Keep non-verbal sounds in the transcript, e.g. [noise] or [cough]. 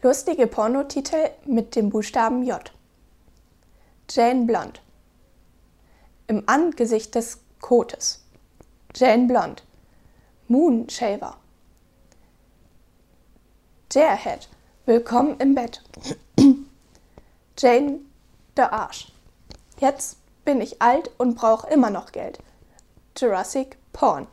Lustige Pornotitel mit dem Buchstaben J. Jane Blond. Im Angesicht des Kotes. Jane Blond. Moon Shaver. Jarehead. Willkommen im Bett. [clears throat] Jane der Arsch. Jetzt bin ich alt und brauche immer noch Geld. Jurassic Porn.